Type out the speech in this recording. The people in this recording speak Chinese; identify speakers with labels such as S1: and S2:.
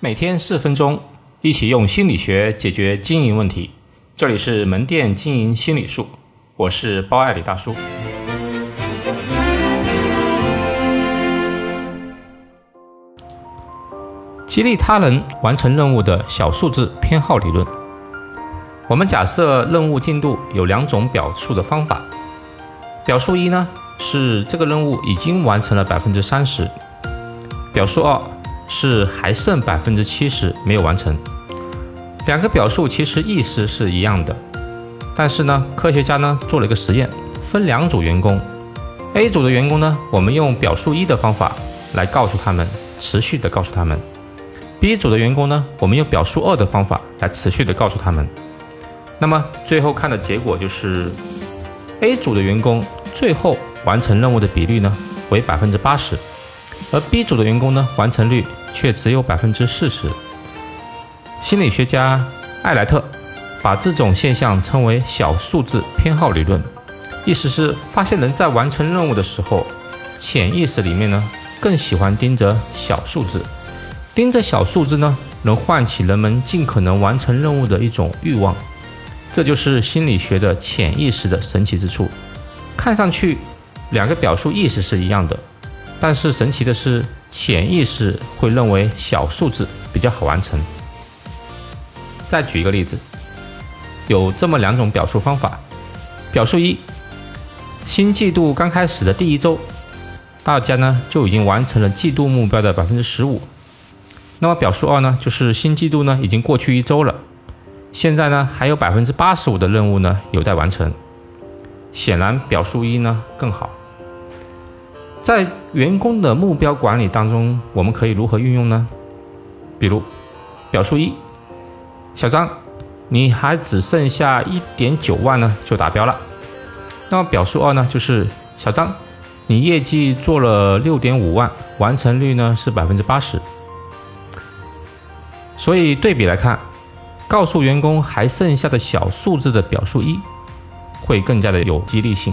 S1: 每天四分钟，一起用心理学解决经营问题。这里是门店经营心理术，我是包爱李大叔。激励他人完成任务的小数字偏好理论。我们假设任务进度有两种表述的方法。表述一呢是这个任务已经完成了百分之三十，表述二。是还剩百分之七十没有完成。两个表述其实意思是一样的，但是呢，科学家呢做了一个实验，分两组员工。A 组的员工呢，我们用表述一的方法来告诉他们，持续的告诉他们；B 组的员工呢，我们用表述二的方法来持续的告诉他们。那么最后看的结果就是，A 组的员工最后完成任务的比率呢为百分之八十，而 B 组的员工呢完成率。却只有百分之四十。心理学家艾莱特把这种现象称为“小数字偏好理论”，意思是发现人在完成任务的时候，潜意识里面呢更喜欢盯着小数字，盯着小数字呢能唤起人们尽可能完成任务的一种欲望。这就是心理学的潜意识的神奇之处。看上去两个表述意思是一样的，但是神奇的是。潜意识会认为小数字比较好完成。再举一个例子，有这么两种表述方法：表述一，新季度刚开始的第一周，大家呢就已经完成了季度目标的百分之十五。那么表述二呢，就是新季度呢已经过去一周了，现在呢还有百分之八十五的任务呢有待完成。显然，表述一呢更好。在员工的目标管理当中，我们可以如何运用呢？比如，表述一，小张，你还只剩下一点九万呢，就达标了。那么表述二呢，就是小张，你业绩做了六点五万，完成率呢是百分之八十。所以对比来看，告诉员工还剩下的小数字的表述一，会更加的有激励性。